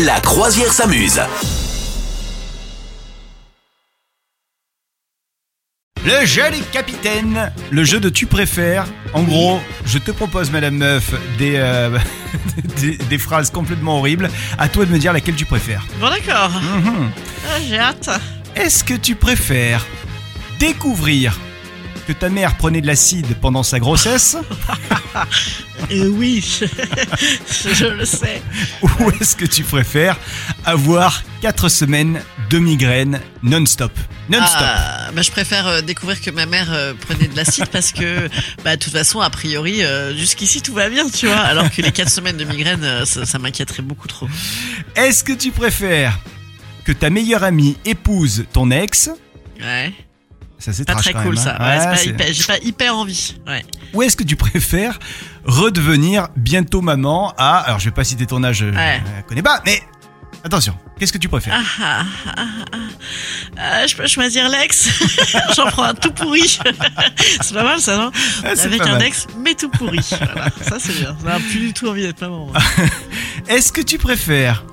La croisière s'amuse. Le jeu des capitaines, le jeu de tu préfères. En gros, je te propose, Madame Meuf, des, euh, des, des phrases complètement horribles. À toi de me dire laquelle tu préfères. Bon d'accord. Mhm. Ah, J'ai hâte. Est-ce que tu préfères découvrir que ta mère prenait de l'acide pendant sa grossesse Euh, oui, je le sais. ou est-ce que tu préfères avoir 4 semaines de migraine non-stop? Non-stop. Ah, bah, je préfère euh, découvrir que ma mère euh, prenait de l'acide parce que, bah, de toute façon, a priori, jusqu'ici tout va bien, tu vois. Alors que les 4 semaines de migraine, ça, ça m'inquiéterait beaucoup trop. Est-ce que tu préfères que ta meilleure amie épouse ton ex Ouais. Ça c'est Pas trash très quand cool même, ça. hein. Ouais, c'est Ouais, pas c'est- hyper- J'ai pas hyper envie. Ouais. Ou est-ce que tu préfères redevenir bientôt maman à... Alors je vais pas citer ton âge, je Ouais. je connais pas, mais attention, qu'est-ce que tu préfères? Ah, ah, ah. Ah, je peux choisir l'ex. J'en prends un tout pourri. c'est pas mal ça, non? Avec un mal. ex, mais tout pourri. Voilà. Ça c'est bien. Ça n'a plus du tout envie d'être maman. Est-ce que tu préfères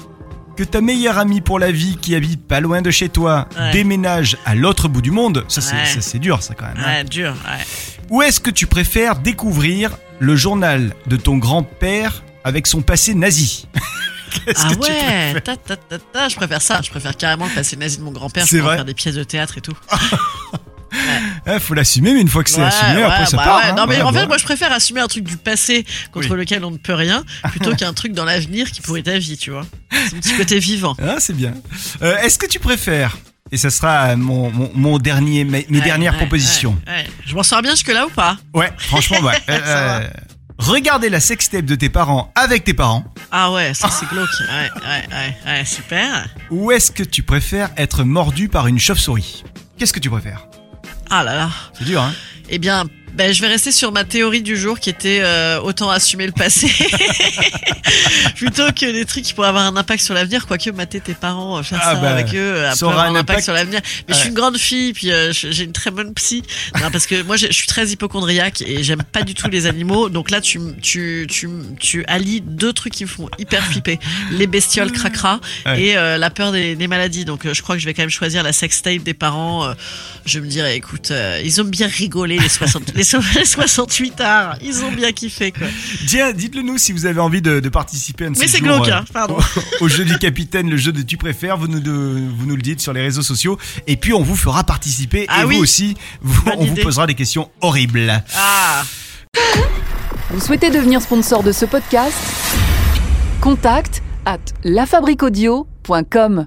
que ta meilleure amie pour la vie qui habite pas loin de chez toi Ouais. déménage à l'autre bout du monde Ça c'est Ouais. ça, c'est dur ça quand même. hein. Ouais, dur. Ouais. Ou est-ce que tu préfères découvrir le journal de ton grand-père avec son passé nazi? Qu'est-ce Ah que tu ouais, préfères? ta, ta, je préfère ça. Je préfère carrément le passé nazi de mon grand-père. Je vrai faire des pièces de théâtre et tout. Ah, Faut l'assumer, mais une fois que c'est Ouais, assumé, ouais, après ça bah part. ouais. hein. Non mais en fait, moi je préfère assumer un truc du passé contre Oui. lequel on ne peut rien, plutôt qu'un truc dans l'avenir qui pourrait être ta vie, tu vois. C'est un petit côté vivant. Ah, c'est bien. Euh, Est-ce que tu préfères, et ça sera mon, mon, mon dernier, mes, dernières propositions. Je m'en sors bien jusque là ou pas? Ouais, franchement, ouais. Euh, euh, regarder la sextape de tes parents avec tes parents, Ah ouais, ça c'est glauque. Ouais, ouais, ouais, ouais, super. ou est-ce que tu préfères être mordu par une chauve-souris? Qu'est-ce que tu préfères? Ah là là. C'est dur, hein Eh bien, ben, je vais rester sur ma théorie du jour qui était euh, autant assumer le passé plutôt que des trucs qui pourraient avoir un impact sur l'avenir. Quoique mater tes parents, euh, faire Ah ça bah, avec eux, euh, ça aura avoir un impact, sur l'avenir. Mais je suis une grande fille, puis euh, j'ai une très bonne psy. Non, parce que moi, je suis très hypochondriaque et j'aime pas du tout les animaux. Donc là, tu, tu, tu, tu allies deux trucs qui me font hyper flipper les bestioles cracra Ouais. et euh, la peur des, des maladies. Donc je crois que je vais quand même choisir la sextape des parents. je me dirais, écoute, ils ont bien rigolé les 60, les, so- les 68 arts. Ils ont bien kiffé, quoi. Tiens, dites-le nous si vous avez envie de, de participer à Mais ces c'est glauque, euh, hein, pardon. au, au jeu du capitaine, le jeu de tu préfères, vous nous, de- vous nous le dites sur les réseaux sociaux, et puis on vous fera participer, Ah et oui. vous aussi, vous- on vous posera des questions horribles. Ah Vous souhaitez devenir sponsor de ce podcast? Contact à lafabriquaudio.com.